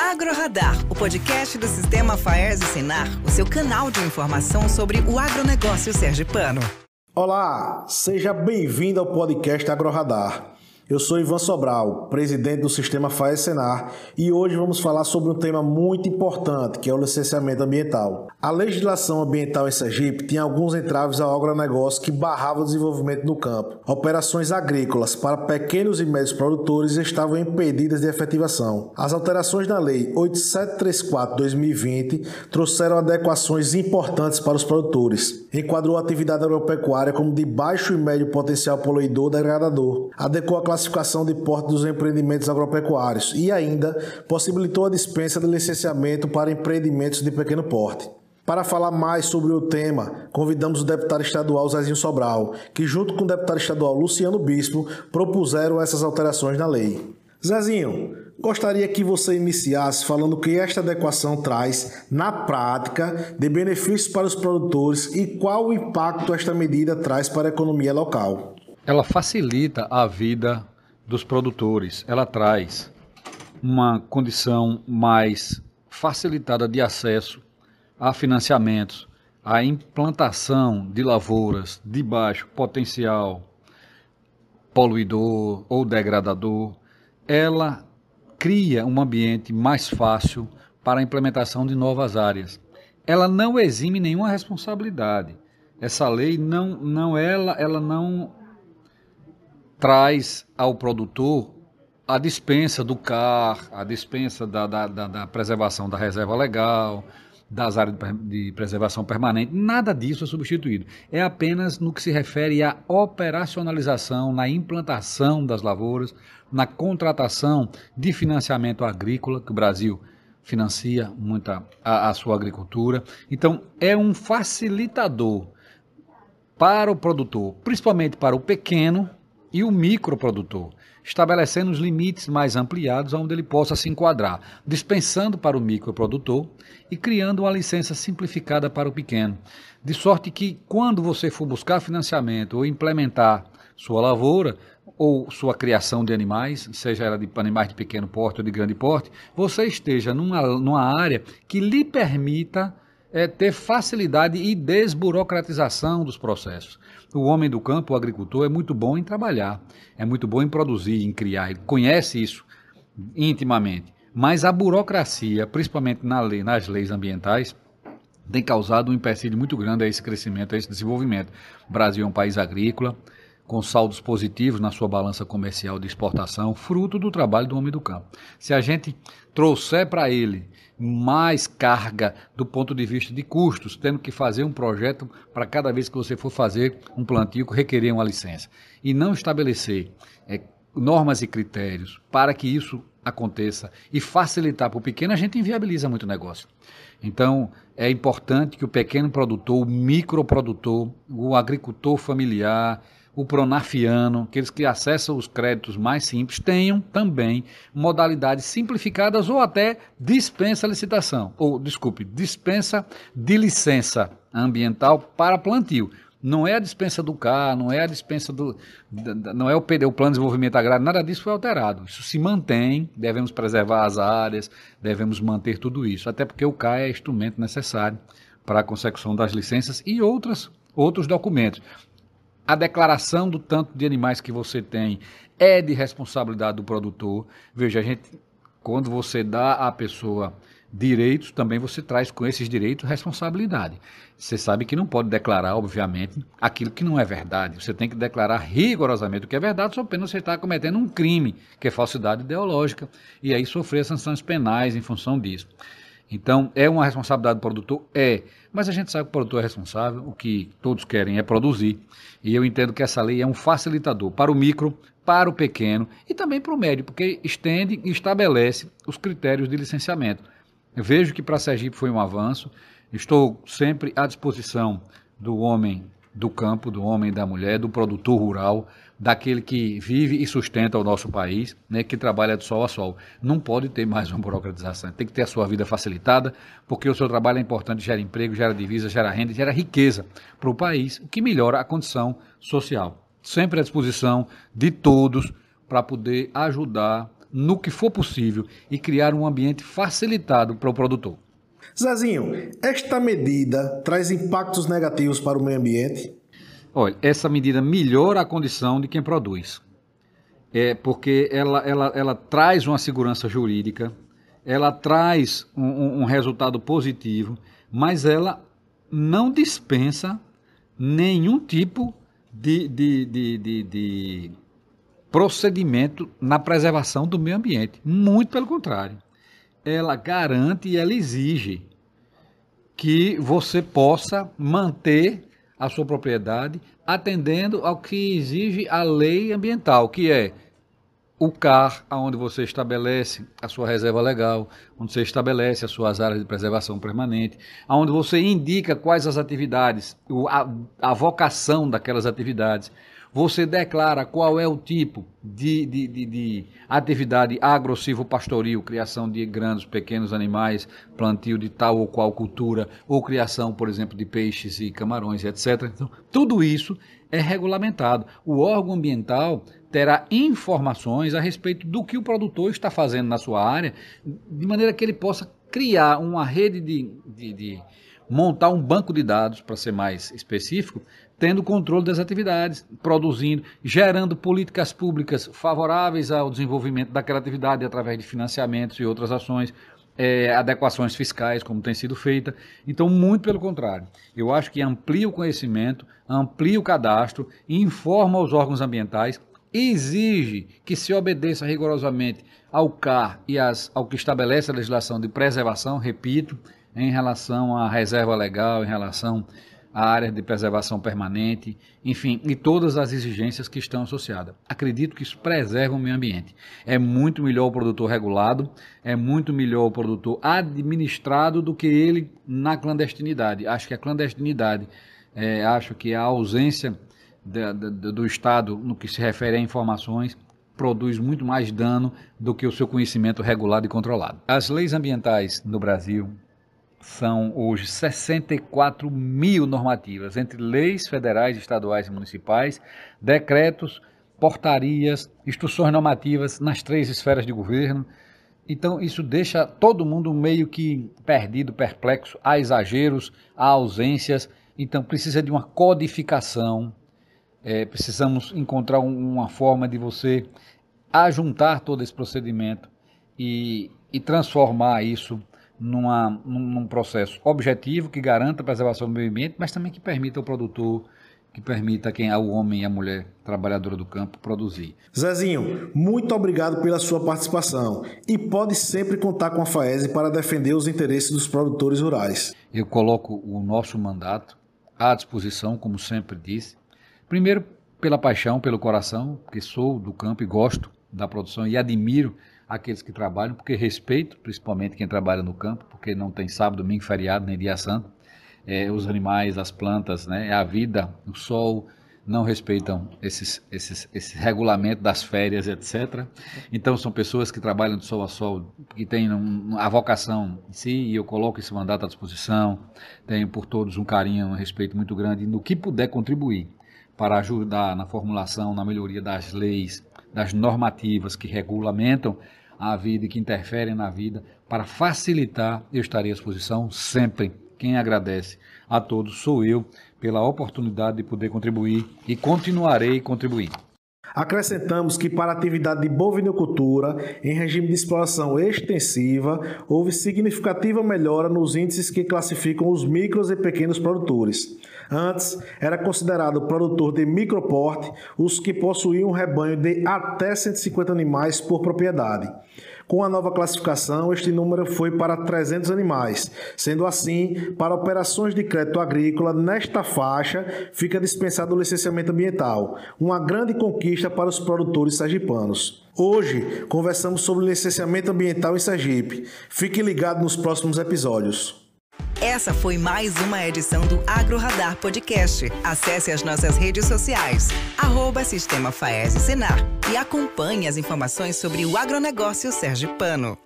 AgroRadar, o podcast do Sistema Faers e Senar, o seu canal de informação sobre o agronegócio sergipano. Olá, seja bem-vindo ao podcast AgroRadar. Eu sou Ivan Sobral, presidente do Sistema FAE Senar, e hoje vamos falar sobre um tema muito importante, que é o licenciamento ambiental. A legislação ambiental em Sergipe tinha alguns entraves ao agronegócio que barravam o desenvolvimento no campo. Operações agrícolas para pequenos e médios produtores estavam impedidas de efetivação. As alterações na Lei 8734-2020 trouxeram adequações importantes para os produtores. Enquadrou a atividade agropecuária como de baixo e médio potencial poluidor degradador. Adequou a classificação de porte dos empreendimentos agropecuários e ainda possibilitou a dispensa de licenciamento para empreendimentos de pequeno porte. Para falar mais sobre o tema, convidamos o deputado estadual Zezinho Sobral, que junto com o deputado estadual Luciano Bispo propuseram essas alterações na lei. Zezinho, gostaria que você iniciasse falando o que esta adequação traz na prática de benefícios para os produtores e qual o impacto esta medida traz para a economia local. Ela facilita a vida dos produtores. Ela traz uma condição mais facilitada de acesso a financiamentos, a implantação de lavouras de baixo potencial poluidor ou degradador. Ela cria um ambiente mais fácil para a implementação de novas áreas. Ela não exime nenhuma responsabilidade. Essa lei não, não ela, ela não traz ao produtor a dispensa do CAR, a dispensa da, da, da, da preservação da reserva legal, das áreas de preservação permanente, nada disso é substituído. É apenas no que se refere à operacionalização, na implantação das lavouras, na contratação de financiamento agrícola, que o Brasil financia muita a, a sua agricultura. Então, é um facilitador para o produtor, principalmente para o pequeno, e o microprodutor, estabelecendo os limites mais ampliados onde ele possa se enquadrar, dispensando para o microprodutor e criando uma licença simplificada para o pequeno, de sorte que quando você for buscar financiamento ou implementar sua lavoura ou sua criação de animais, seja ela de animais de pequeno porte ou de grande porte, você esteja numa, numa área que lhe permita é, ter facilidade e desburocratização dos processos. O homem do campo, o agricultor, é muito bom em trabalhar, é muito bom em produzir, em criar, ele conhece isso intimamente. Mas a burocracia, principalmente na lei, nas leis ambientais, tem causado um empecilho muito grande a esse crescimento, a esse desenvolvimento. O Brasil é um país agrícola, com saldos positivos na sua balança comercial de exportação, fruto do trabalho do homem do campo. Se a gente trouxer para ele mais carga do ponto de vista de custos, tendo que fazer um projeto para cada vez que você for fazer um plantio que requerer uma licença, e não estabelecer é, normas e critérios para que isso aconteça e facilitar para o pequeno, a gente inviabiliza muito o negócio. Então, é importante que o pequeno produtor, o microprodutor, o agricultor familiar, o pronafiano, aqueles que acessam os créditos mais simples, tenham também modalidades simplificadas ou até dispensa licitação, ou desculpe, dispensa de licença ambiental para plantio. Não é a dispensa do CAR, não é a dispensa do. não é o, PD, o Plano de Desenvolvimento Agrário, nada disso foi alterado. Isso se mantém, devemos preservar as áreas, devemos manter tudo isso, até porque o CAR é instrumento necessário para a consecução das licenças e outras, outros documentos a declaração do tanto de animais que você tem é de responsabilidade do produtor. Veja, a gente, quando você dá à pessoa direitos, também você traz com esses direitos responsabilidade. Você sabe que não pode declarar, obviamente, aquilo que não é verdade. Você tem que declarar rigorosamente o que é verdade, só apenas você está cometendo um crime, que é falsidade ideológica, e aí sofrer sanções penais em função disso. Então, é uma responsabilidade do produtor? É. Mas a gente sabe que o produtor é responsável, o que todos querem é produzir. E eu entendo que essa lei é um facilitador para o micro, para o pequeno e também para o médio, porque estende e estabelece os critérios de licenciamento. Eu vejo que para Sergipe foi um avanço. Estou sempre à disposição do homem do campo, do homem e da mulher, do produtor rural, daquele que vive e sustenta o nosso país, né, que trabalha de sol a sol. Não pode ter mais uma burocratização, tem que ter a sua vida facilitada, porque o seu trabalho é importante, gera emprego, gera divisa, gera renda, gera riqueza para o país, o que melhora a condição social. Sempre à disposição de todos para poder ajudar no que for possível e criar um ambiente facilitado para o produtor. Zezinho, esta medida traz impactos negativos para o meio ambiente? Olha, essa medida melhora a condição de quem produz. É porque ela, ela, ela traz uma segurança jurídica, ela traz um, um, resultado positivo, mas ela não dispensa nenhum tipo de, de, de, de, de procedimento na preservação do meio ambiente. Muito pelo contrário. Ela garante e ela exige que você possa manter a sua propriedade atendendo ao que exige a lei ambiental, que é o CAR, onde você estabelece a sua reserva legal, onde você estabelece as suas áreas de preservação permanente, onde você indica quais as atividades, a, a vocação daquelas atividades, você declara qual é o tipo de, de, de, de atividade agressivo-pastoril, criação de grandes, pequenos animais, plantio de tal ou qual cultura, ou criação, por exemplo, de peixes e camarões, etc. Então, tudo isso é regulamentado. O órgão ambiental terá informações a respeito do que o produtor está fazendo na sua área, de maneira que ele possa criar uma rede de, de, de montar um banco de dados, para ser mais específico, tendo controle das atividades, produzindo, gerando políticas públicas favoráveis ao desenvolvimento daquela atividade através de financiamentos e outras ações, é, adequações fiscais, como tem sido feita. Então, muito pelo contrário. Eu acho que amplia o conhecimento, amplia o cadastro, informa os órgãos ambientais, exige que se obedeça rigorosamente ao CAR e as, ao que estabelece a legislação de preservação, repito, em relação à reserva legal, em relação à área de preservação permanente, enfim, e todas as exigências que estão associadas. Acredito que isso preserva o meio ambiente. É muito melhor o produtor regulado, é muito melhor o produtor administrado do que ele na clandestinidade. Acho que a clandestinidade, é, acho que a ausência do Estado no que se refere a informações produz muito mais dano do que o seu conhecimento regulado e controlado. As leis ambientais no Brasil são hoje 64 mil normativas, entre leis federais, estaduais e municipais, decretos, portarias, instruções normativas nas três esferas de governo. Então, isso deixa todo mundo meio que perdido, perplexo. Há exageros, há ausências. Então, precisa de uma codificação. É, precisamos encontrar uma forma de você ajuntar todo esse procedimento e, e transformar isso numa, num processo objetivo que garanta a preservação do meio ambiente, mas também que permita ao produtor, que permita quem é o homem e a mulher trabalhadora do campo produzir. Zezinho, muito obrigado pela sua participação e pode sempre contar com a FAESE para defender os interesses dos produtores rurais. Eu coloco o nosso mandato à disposição, como sempre disse, primeiro pela paixão, pelo coração, porque sou do campo e gosto da produção e admiro aqueles que trabalham, porque respeito, principalmente quem trabalha no campo, porque não tem sábado, domingo, feriado, nem dia santo. É, os animais, as plantas, né, a vida, o sol, não respeitam esses, esses, esse regulamento das férias, etc. Então, são pessoas que trabalham de sol a sol, que têm um, a vocação em si, e eu coloco esse mandato à disposição. Tenho por todos um carinho, um respeito muito grande, no que puder contribuir para ajudar na formulação, na melhoria das leis, das normativas que regulamentam a vida e que interferem na vida, para facilitar, eu estarei à disposição sempre. Quem agradece a todos sou eu pela oportunidade de poder contribuir e continuarei contribuindo. Acrescentamos que para a atividade de bovinocultura, em regime de exploração extensiva, houve significativa melhora nos índices que classificam os micros e pequenos produtores. Antes, era considerado produtor de microporte os que possuíam um rebanho de até 150 animais por propriedade. Com a nova classificação, este número foi para 300 animais. Sendo assim, para operações de crédito agrícola, nesta faixa, fica dispensado o licenciamento ambiental, uma grande conquista para os produtores sergipanos. Hoje, conversamos sobre licenciamento ambiental em Sergipe. Fique ligado nos próximos episódios. Essa foi mais uma edição do Agro Radar Podcast. Acesse as nossas redes sociais, arroba Sistema Faese Senar e acompanhe as informações sobre o agronegócio sergipano.